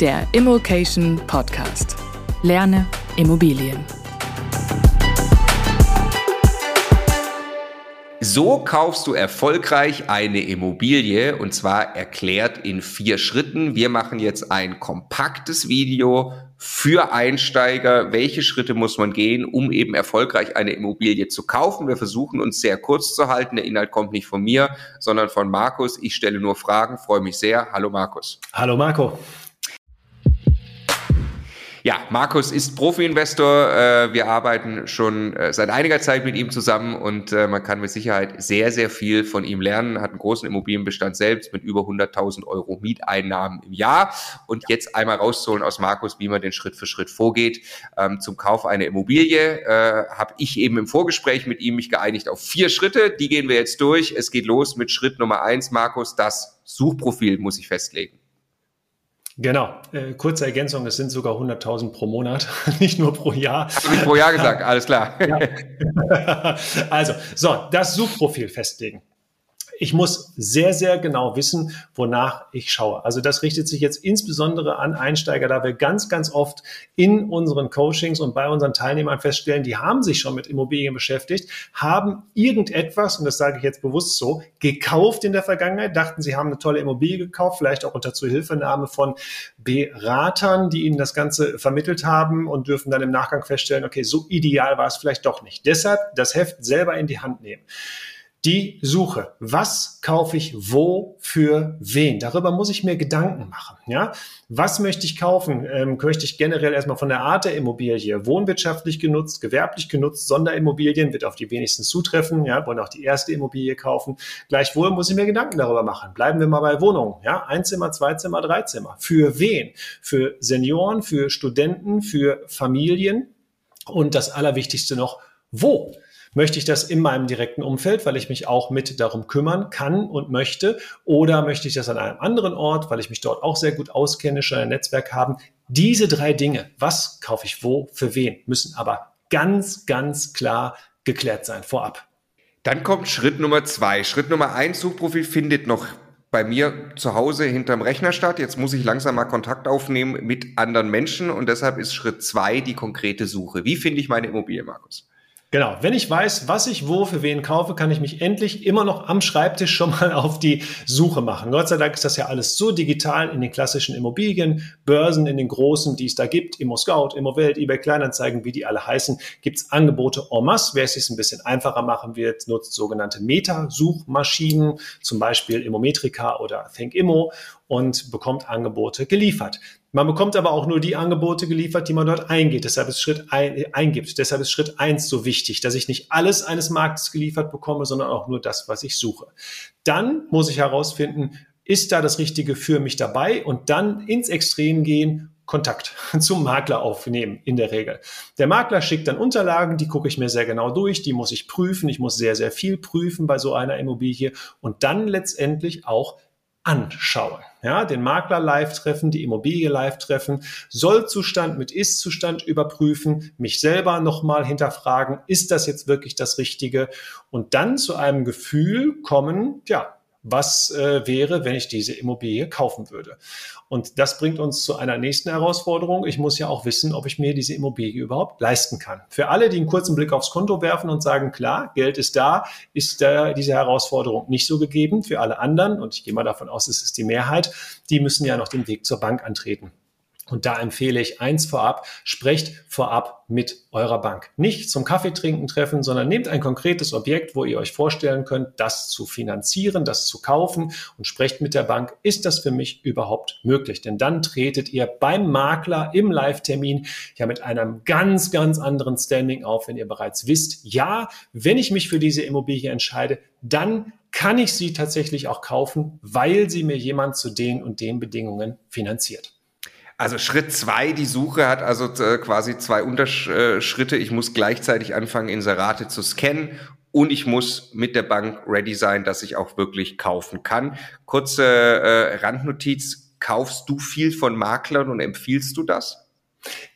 Der Immokation Podcast. Lerne Immobilien. So kaufst du erfolgreich eine Immobilie und zwar erklärt in vier Schritten. Wir machen jetzt ein kompaktes Video für Einsteiger. Welche Schritte muss man gehen, um eben erfolgreich eine Immobilie zu kaufen? Wir versuchen uns sehr kurz zu halten. Der Inhalt kommt nicht von mir, sondern von Markus. Ich stelle nur Fragen, freue mich sehr. Hallo Markus. Hallo Marco. Ja, Markus ist Profi-Investor. Äh, wir arbeiten schon äh, seit einiger Zeit mit ihm zusammen und äh, man kann mit Sicherheit sehr, sehr viel von ihm lernen. Hat einen großen Immobilienbestand selbst mit über 100.000 Euro Mieteinnahmen im Jahr. Und jetzt einmal rauszuholen aus Markus, wie man den Schritt für Schritt vorgeht. Ähm, zum Kauf einer Immobilie äh, habe ich eben im Vorgespräch mit ihm mich geeinigt auf vier Schritte. Die gehen wir jetzt durch. Es geht los mit Schritt Nummer eins, Markus. Das Suchprofil muss ich festlegen. Genau, äh, kurze Ergänzung, es sind sogar 100.000 pro Monat, nicht nur pro Jahr. Hast du nicht pro Jahr gesagt, alles klar. Ja. also, so, das Suchprofil festlegen ich muss sehr, sehr genau wissen, wonach ich schaue. Also das richtet sich jetzt insbesondere an Einsteiger, da wir ganz, ganz oft in unseren Coachings und bei unseren Teilnehmern feststellen, die haben sich schon mit Immobilien beschäftigt, haben irgendetwas, und das sage ich jetzt bewusst so, gekauft in der Vergangenheit, dachten, sie haben eine tolle Immobilie gekauft, vielleicht auch unter Zuhilfenahme von Beratern, die ihnen das Ganze vermittelt haben und dürfen dann im Nachgang feststellen, okay, so ideal war es vielleicht doch nicht. Deshalb das Heft selber in die Hand nehmen die Suche. Was kaufe ich wo für wen? Darüber muss ich mir Gedanken machen. Ja, was möchte ich kaufen? Ähm, möchte ich generell erstmal von der Art der Immobilie wohnwirtschaftlich genutzt, gewerblich genutzt, Sonderimmobilien wird auf die wenigsten zutreffen. Ja, wollen auch die erste Immobilie kaufen. Gleichwohl muss ich mir Gedanken darüber machen. Bleiben wir mal bei Wohnungen. Ja, ein Zimmer, zwei Zimmer, drei Zimmer. Für wen? Für Senioren, für Studenten, für Familien und das Allerwichtigste noch, wo? Möchte ich das in meinem direkten Umfeld, weil ich mich auch mit darum kümmern kann und möchte? Oder möchte ich das an einem anderen Ort, weil ich mich dort auch sehr gut auskenne, schon ein Netzwerk haben? Diese drei Dinge, was kaufe ich wo, für wen, müssen aber ganz, ganz klar geklärt sein vorab. Dann kommt Schritt Nummer zwei. Schritt Nummer eins, Suchprofil findet noch bei mir zu Hause hinterm Rechner statt. Jetzt muss ich langsam mal Kontakt aufnehmen mit anderen Menschen und deshalb ist Schritt zwei die konkrete Suche. Wie finde ich meine Immobilie, Markus? Genau, wenn ich weiß, was ich wo für wen kaufe, kann ich mich endlich immer noch am Schreibtisch schon mal auf die Suche machen. Gott sei Dank ist das ja alles so digital in den klassischen Immobilien, Börsen, in den großen, die es da gibt, Immo Scout, Immo Welt, eBay Kleinanzeigen, wie die alle heißen, gibt es Angebote en masse. Wer es sich ein bisschen einfacher machen will, nutzt sogenannte Meta-Suchmaschinen, zum Beispiel Immometrica oder ThinkImmo und bekommt Angebote geliefert. Man bekommt aber auch nur die Angebote geliefert, die man dort eingeht. Deshalb ist Schritt ein, eingibt. Deshalb ist Schritt eins so wichtig, dass ich nicht alles eines Marktes geliefert bekomme, sondern auch nur das, was ich suche. Dann muss ich herausfinden, ist da das Richtige für mich dabei und dann ins Extrem gehen Kontakt zum Makler aufnehmen, in der Regel. Der Makler schickt dann Unterlagen, die gucke ich mir sehr genau durch, die muss ich prüfen, ich muss sehr, sehr viel prüfen bei so einer Immobilie und dann letztendlich auch anschauen. Ja, den Makler live treffen, die Immobilie live treffen, Sollzustand mit Ist-Zustand überprüfen, mich selber nochmal hinterfragen, ist das jetzt wirklich das Richtige? Und dann zu einem Gefühl kommen, ja, was äh, wäre, wenn ich diese Immobilie kaufen würde. Und das bringt uns zu einer nächsten Herausforderung. Ich muss ja auch wissen, ob ich mir diese Immobilie überhaupt leisten kann. Für alle, die einen kurzen Blick aufs Konto werfen und sagen, klar, Geld ist da, ist da diese Herausforderung nicht so gegeben. Für alle anderen, und ich gehe mal davon aus, es ist die Mehrheit, die müssen ja noch den Weg zur Bank antreten. Und da empfehle ich eins vorab, sprecht vorab mit eurer Bank. Nicht zum Kaffeetrinken treffen, sondern nehmt ein konkretes Objekt, wo ihr euch vorstellen könnt, das zu finanzieren, das zu kaufen und sprecht mit der Bank, ist das für mich überhaupt möglich? Denn dann tretet ihr beim Makler im Live-Termin ja mit einem ganz, ganz anderen Standing auf, wenn ihr bereits wisst, ja, wenn ich mich für diese Immobilie entscheide, dann kann ich sie tatsächlich auch kaufen, weil sie mir jemand zu den und den Bedingungen finanziert. Also Schritt zwei, die Suche hat also äh, quasi zwei Unterschritte. Ich muss gleichzeitig anfangen, Inserate zu scannen und ich muss mit der Bank ready sein, dass ich auch wirklich kaufen kann. Kurze äh, Randnotiz. Kaufst du viel von Maklern und empfiehlst du das?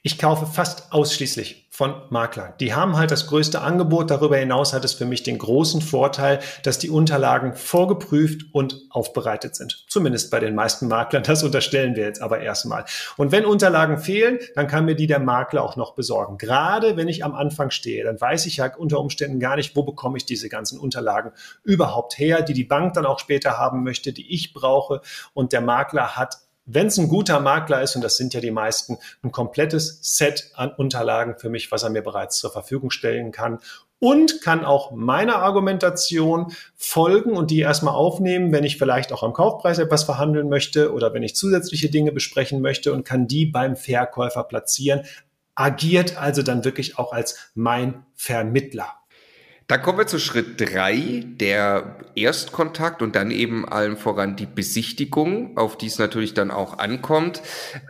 Ich kaufe fast ausschließlich von Maklern. Die haben halt das größte Angebot. Darüber hinaus hat es für mich den großen Vorteil, dass die Unterlagen vorgeprüft und aufbereitet sind. Zumindest bei den meisten Maklern. Das unterstellen wir jetzt aber erstmal. Und wenn Unterlagen fehlen, dann kann mir die der Makler auch noch besorgen. Gerade wenn ich am Anfang stehe, dann weiß ich ja unter Umständen gar nicht, wo bekomme ich diese ganzen Unterlagen überhaupt her, die die Bank dann auch später haben möchte, die ich brauche. Und der Makler hat wenn es ein guter Makler ist, und das sind ja die meisten, ein komplettes Set an Unterlagen für mich, was er mir bereits zur Verfügung stellen kann und kann auch meiner Argumentation folgen und die erstmal aufnehmen, wenn ich vielleicht auch am Kaufpreis etwas verhandeln möchte oder wenn ich zusätzliche Dinge besprechen möchte und kann die beim Verkäufer platzieren, agiert also dann wirklich auch als mein Vermittler. Dann kommen wir zu Schritt drei, der Erstkontakt und dann eben allem voran die Besichtigung, auf die es natürlich dann auch ankommt.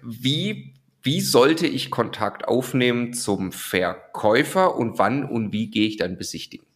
Wie, wie sollte ich Kontakt aufnehmen zum Verkäufer und wann und wie gehe ich dann besichtigen?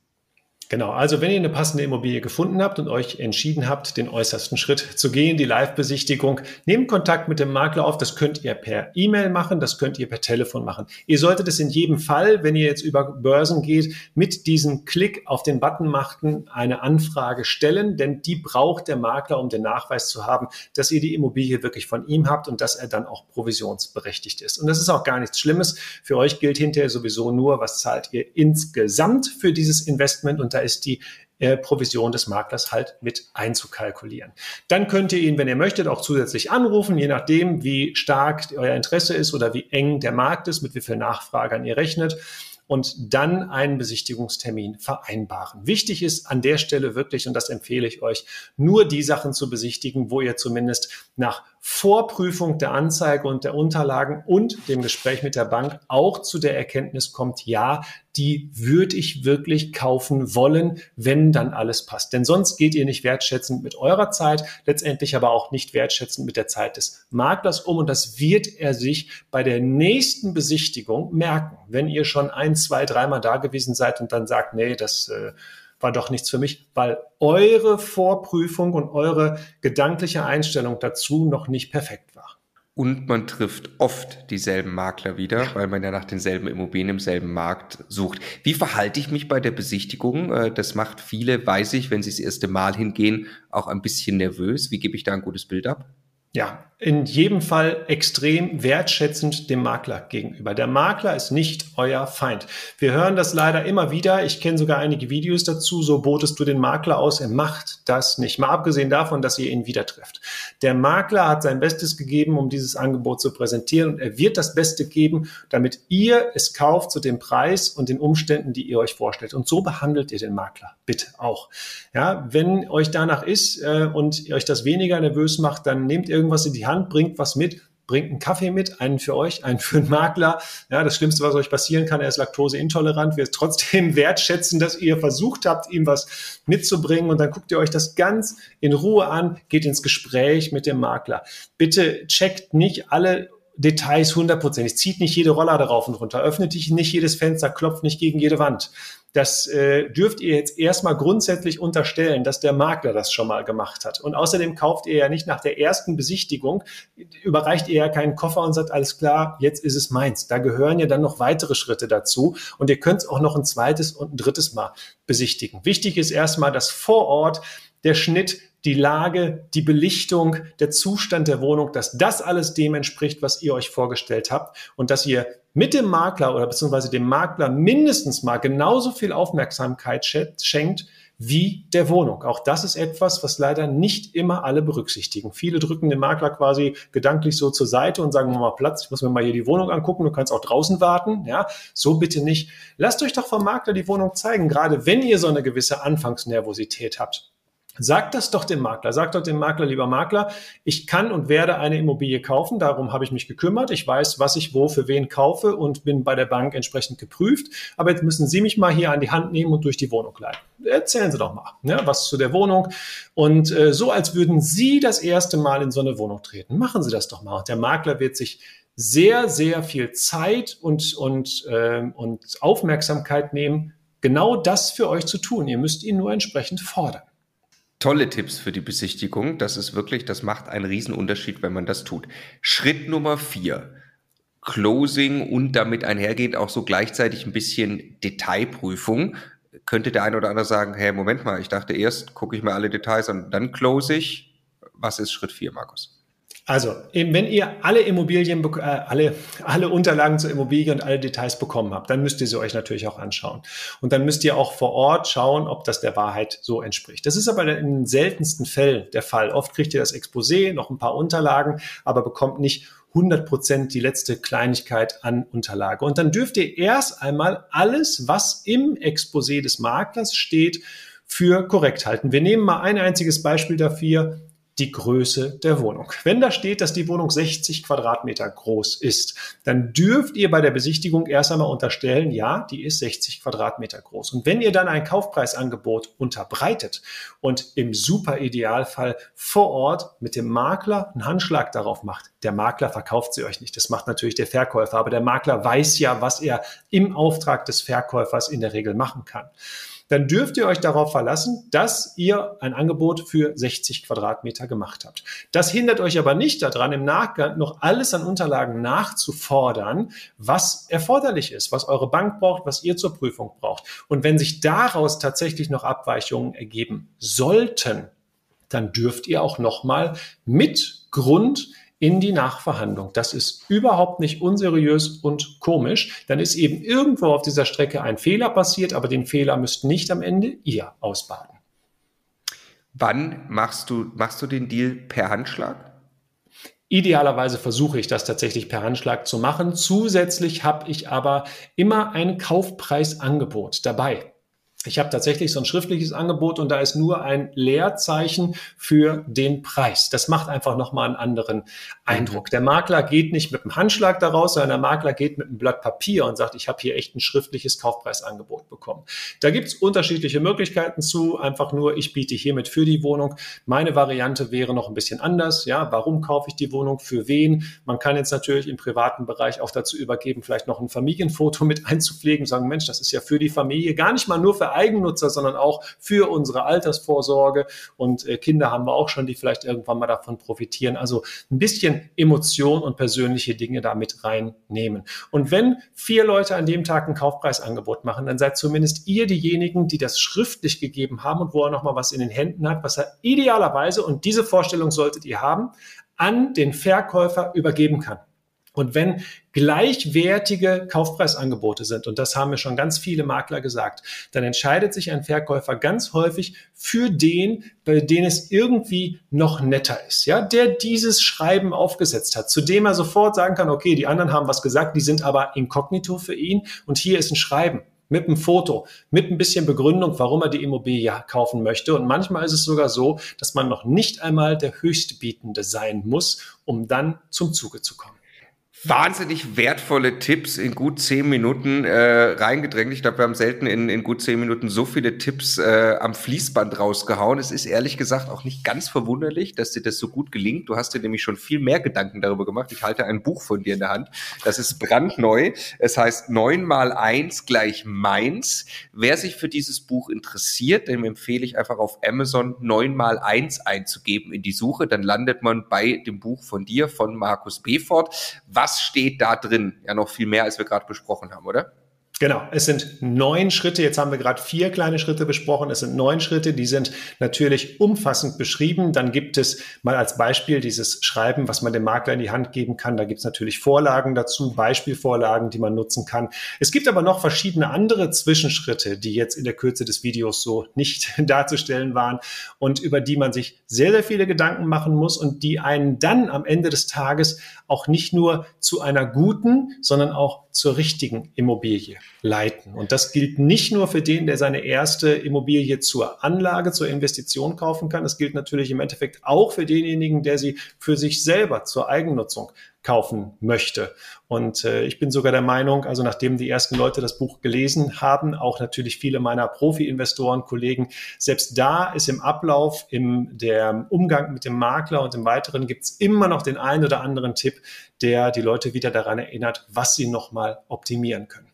Genau, also wenn ihr eine passende Immobilie gefunden habt und euch entschieden habt, den äußersten Schritt zu gehen, die Live-Besichtigung, nehmt Kontakt mit dem Makler auf. Das könnt ihr per E-Mail machen, das könnt ihr per Telefon machen. Ihr solltet es in jedem Fall, wenn ihr jetzt über Börsen geht, mit diesem Klick auf den Button machten, eine Anfrage stellen, denn die braucht der Makler, um den Nachweis zu haben, dass ihr die Immobilie wirklich von ihm habt und dass er dann auch provisionsberechtigt ist. Und das ist auch gar nichts Schlimmes. Für euch gilt hinterher sowieso nur, was zahlt ihr insgesamt für dieses Investment da ist die äh, Provision des Maklers halt mit einzukalkulieren. Dann könnt ihr ihn, wenn ihr möchtet, auch zusätzlich anrufen, je nachdem, wie stark euer Interesse ist oder wie eng der Markt ist, mit wie viel Nachfragern ihr rechnet und dann einen Besichtigungstermin vereinbaren. Wichtig ist an der Stelle wirklich, und das empfehle ich euch, nur die Sachen zu besichtigen, wo ihr zumindest nach Vorprüfung der Anzeige und der Unterlagen und dem Gespräch mit der Bank auch zu der Erkenntnis kommt, ja, die würde ich wirklich kaufen wollen, wenn dann alles passt. Denn sonst geht ihr nicht wertschätzend mit eurer Zeit, letztendlich aber auch nicht wertschätzend mit der Zeit des Maklers um. Und das wird er sich bei der nächsten Besichtigung merken. Wenn ihr schon ein, zwei, dreimal da gewesen seid und dann sagt, nee, das äh, war doch nichts für mich, weil eure Vorprüfung und eure gedankliche Einstellung dazu noch nicht perfekt war. Und man trifft oft dieselben Makler wieder, weil man ja nach denselben Immobilien im selben Markt sucht. Wie verhalte ich mich bei der Besichtigung? Äh, das macht viele, weiß ich, wenn sie das erste Mal hingehen, auch ein bisschen nervös. Wie gebe ich da ein gutes Bild ab? Ja, in jedem Fall extrem wertschätzend dem Makler gegenüber. Der Makler ist nicht euer Feind. Wir hören das leider immer wieder. Ich kenne sogar einige Videos dazu. So botest du den Makler aus. Er macht das nicht. Mal abgesehen davon, dass ihr ihn wieder trifft. Der Makler hat sein Bestes gegeben, um dieses Angebot zu präsentieren und er wird das Beste geben, damit ihr es kauft zu dem Preis und den Umständen, die ihr euch vorstellt. Und so behandelt ihr den Makler. Bitte auch. Ja, wenn euch danach ist äh, und ihr euch das weniger nervös macht, dann nehmt irgendwas in die Hand bringt was mit, bringt einen Kaffee mit, einen für euch, einen für einen Makler. Ja, das Schlimmste, was euch passieren kann, er ist laktoseintolerant. Wir trotzdem wertschätzen, dass ihr versucht habt, ihm was mitzubringen. Und dann guckt ihr euch das ganz in Ruhe an, geht ins Gespräch mit dem Makler. Bitte checkt nicht alle Details hundertprozentig. Zieht nicht jede Roller darauf und runter. Öffnet nicht jedes Fenster, klopft nicht gegen jede Wand. Das äh, dürft ihr jetzt erstmal grundsätzlich unterstellen, dass der Makler das schon mal gemacht hat. Und außerdem kauft ihr ja nicht nach der ersten Besichtigung, überreicht ihr ja keinen Koffer und sagt, alles klar, jetzt ist es meins. Da gehören ja dann noch weitere Schritte dazu. Und ihr könnt es auch noch ein zweites und ein drittes Mal besichtigen. Wichtig ist erstmal, dass vor Ort der Schnitt die Lage, die Belichtung, der Zustand der Wohnung, dass das alles dem entspricht, was ihr euch vorgestellt habt und dass ihr mit dem Makler oder beziehungsweise dem Makler mindestens mal genauso viel Aufmerksamkeit schenkt wie der Wohnung. Auch das ist etwas, was leider nicht immer alle berücksichtigen. Viele drücken den Makler quasi gedanklich so zur Seite und sagen, mal Platz, ich muss mir mal hier die Wohnung angucken, du kannst auch draußen warten. Ja, so bitte nicht. Lasst euch doch vom Makler die Wohnung zeigen, gerade wenn ihr so eine gewisse Anfangsnervosität habt. Sagt das doch dem Makler. Sagt doch dem Makler, lieber Makler, ich kann und werde eine Immobilie kaufen. Darum habe ich mich gekümmert. Ich weiß, was ich wo für wen kaufe und bin bei der Bank entsprechend geprüft. Aber jetzt müssen Sie mich mal hier an die Hand nehmen und durch die Wohnung leiten. Erzählen Sie doch mal ne, was zu der Wohnung. Und äh, so, als würden Sie das erste Mal in so eine Wohnung treten. Machen Sie das doch mal. Der Makler wird sich sehr, sehr viel Zeit und, und, äh, und Aufmerksamkeit nehmen, genau das für euch zu tun. Ihr müsst ihn nur entsprechend fordern tolle Tipps für die Besichtigung. Das ist wirklich, das macht einen Riesenunterschied, wenn man das tut. Schritt Nummer vier. Closing und damit einhergeht auch so gleichzeitig ein bisschen Detailprüfung. Könnte der eine oder andere sagen, hey, Moment mal, ich dachte erst gucke ich mir alle Details an, dann close ich. Was ist Schritt vier, Markus? Also, wenn ihr alle Immobilien, äh, alle, alle Unterlagen zur Immobilie und alle Details bekommen habt, dann müsst ihr sie euch natürlich auch anschauen. Und dann müsst ihr auch vor Ort schauen, ob das der Wahrheit so entspricht. Das ist aber in den seltensten Fällen der Fall. Oft kriegt ihr das Exposé, noch ein paar Unterlagen, aber bekommt nicht 100 Prozent die letzte Kleinigkeit an Unterlage. Und dann dürft ihr erst einmal alles, was im Exposé des Maklers steht, für korrekt halten. Wir nehmen mal ein einziges Beispiel dafür die Größe der Wohnung. Wenn da steht, dass die Wohnung 60 Quadratmeter groß ist, dann dürft ihr bei der Besichtigung erst einmal unterstellen, ja, die ist 60 Quadratmeter groß. Und wenn ihr dann ein Kaufpreisangebot unterbreitet und im super Idealfall vor Ort mit dem Makler einen Handschlag darauf macht, der Makler verkauft sie euch nicht. Das macht natürlich der Verkäufer, aber der Makler weiß ja, was er im Auftrag des Verkäufers in der Regel machen kann dann dürft ihr euch darauf verlassen, dass ihr ein Angebot für 60 Quadratmeter gemacht habt. Das hindert euch aber nicht daran, im Nachgang noch alles an Unterlagen nachzufordern, was erforderlich ist, was eure Bank braucht, was ihr zur Prüfung braucht. Und wenn sich daraus tatsächlich noch Abweichungen ergeben sollten, dann dürft ihr auch nochmal mit Grund in die Nachverhandlung. Das ist überhaupt nicht unseriös und komisch. Dann ist eben irgendwo auf dieser Strecke ein Fehler passiert, aber den Fehler müsst nicht am Ende ihr ausbaden. Wann machst du, machst du den Deal per Handschlag? Idealerweise versuche ich das tatsächlich per Handschlag zu machen. Zusätzlich habe ich aber immer ein Kaufpreisangebot dabei. Ich habe tatsächlich so ein schriftliches Angebot und da ist nur ein Leerzeichen für den Preis. Das macht einfach nochmal einen anderen Eindruck. Der Makler geht nicht mit einem Handschlag daraus, sondern der Makler geht mit einem Blatt Papier und sagt, ich habe hier echt ein schriftliches Kaufpreisangebot bekommen. Da gibt's unterschiedliche Möglichkeiten zu. Einfach nur, ich biete hiermit für die Wohnung. Meine Variante wäre noch ein bisschen anders. Ja, warum kaufe ich die Wohnung? Für wen? Man kann jetzt natürlich im privaten Bereich auch dazu übergeben, vielleicht noch ein Familienfoto mit einzupflegen, sagen, Mensch, das ist ja für die Familie gar nicht mal nur für Eigennutzer, sondern auch für unsere Altersvorsorge. Und äh, Kinder haben wir auch schon, die vielleicht irgendwann mal davon profitieren. Also ein bisschen Emotion und persönliche Dinge da mit reinnehmen. Und wenn vier Leute an dem Tag ein Kaufpreisangebot machen, dann seid zumindest ihr diejenigen, die das schriftlich gegeben haben und wo er nochmal was in den Händen hat, was er idealerweise, und diese Vorstellung solltet ihr haben, an den Verkäufer übergeben kann. Und wenn gleichwertige Kaufpreisangebote sind, und das haben mir schon ganz viele Makler gesagt, dann entscheidet sich ein Verkäufer ganz häufig für den, bei dem es irgendwie noch netter ist, ja, der dieses Schreiben aufgesetzt hat, zu dem er sofort sagen kann, okay, die anderen haben was gesagt, die sind aber inkognito für ihn und hier ist ein Schreiben mit einem Foto, mit ein bisschen Begründung, warum er die Immobilie kaufen möchte. Und manchmal ist es sogar so, dass man noch nicht einmal der Höchstbietende sein muss, um dann zum Zuge zu kommen wahnsinnig wertvolle Tipps in gut zehn Minuten äh, reingedrängt. Ich glaube, wir haben selten in, in gut zehn Minuten so viele Tipps äh, am Fließband rausgehauen. Es ist ehrlich gesagt auch nicht ganz verwunderlich, dass dir das so gut gelingt. Du hast dir nämlich schon viel mehr Gedanken darüber gemacht. Ich halte ein Buch von dir in der Hand. Das ist brandneu. Es heißt 9 mal 1 gleich meins. Wer sich für dieses Buch interessiert, dem empfehle ich einfach auf Amazon 9 mal 1 einzugeben in die Suche. Dann landet man bei dem Buch von dir, von Markus Befort. Was was steht da drin? Ja, noch viel mehr, als wir gerade besprochen haben, oder? Genau, es sind neun Schritte. Jetzt haben wir gerade vier kleine Schritte besprochen. Es sind neun Schritte, die sind natürlich umfassend beschrieben. Dann gibt es mal als Beispiel dieses Schreiben, was man dem Makler in die Hand geben kann. Da gibt es natürlich Vorlagen dazu, Beispielvorlagen, die man nutzen kann. Es gibt aber noch verschiedene andere Zwischenschritte, die jetzt in der Kürze des Videos so nicht darzustellen waren und über die man sich sehr, sehr viele Gedanken machen muss und die einen dann am Ende des Tages auch nicht nur zu einer guten, sondern auch zur richtigen Immobilie leiten. Und das gilt nicht nur für den, der seine erste Immobilie zur Anlage, zur Investition kaufen kann. Es gilt natürlich im Endeffekt auch für denjenigen, der sie für sich selber zur Eigennutzung kaufen möchte. Und äh, ich bin sogar der Meinung, also nachdem die ersten Leute das Buch gelesen haben, auch natürlich viele meiner Profi-Investoren, Kollegen, selbst da ist im Ablauf, im der Umgang mit dem Makler und im Weiteren gibt es immer noch den einen oder anderen Tipp, der die Leute wieder daran erinnert, was sie nochmal optimieren können.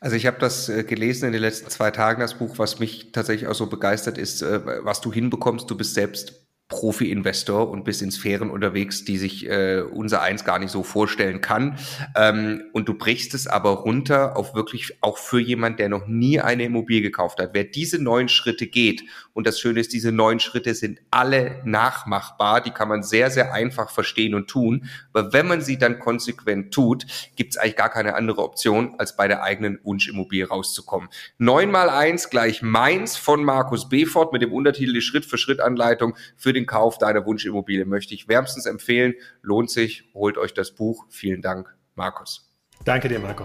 Also ich habe das äh, gelesen in den letzten zwei Tagen, das Buch, was mich tatsächlich auch so begeistert ist, äh, was du hinbekommst. Du bist selbst Profi-Investor und bist in Sphären unterwegs, die sich äh, unser eins gar nicht so vorstellen kann. Ähm, und du brichst es aber runter auf wirklich auch für jemand, der noch nie eine Immobilie gekauft hat. Wer diese neun Schritte geht, und das Schöne ist, diese neun Schritte sind alle nachmachbar, die kann man sehr, sehr einfach verstehen und tun. Aber wenn man sie dann konsequent tut, gibt es eigentlich gar keine andere Option, als bei der eigenen Wunschimmobilie rauszukommen. Neun mal eins gleich meins von Markus Befort mit dem Untertitel die Schritt-für-Schritt-Anleitung für den Kauf deiner Wunschimmobilie möchte ich wärmstens empfehlen. Lohnt sich, holt euch das Buch. Vielen Dank, Markus. Danke dir, Marco.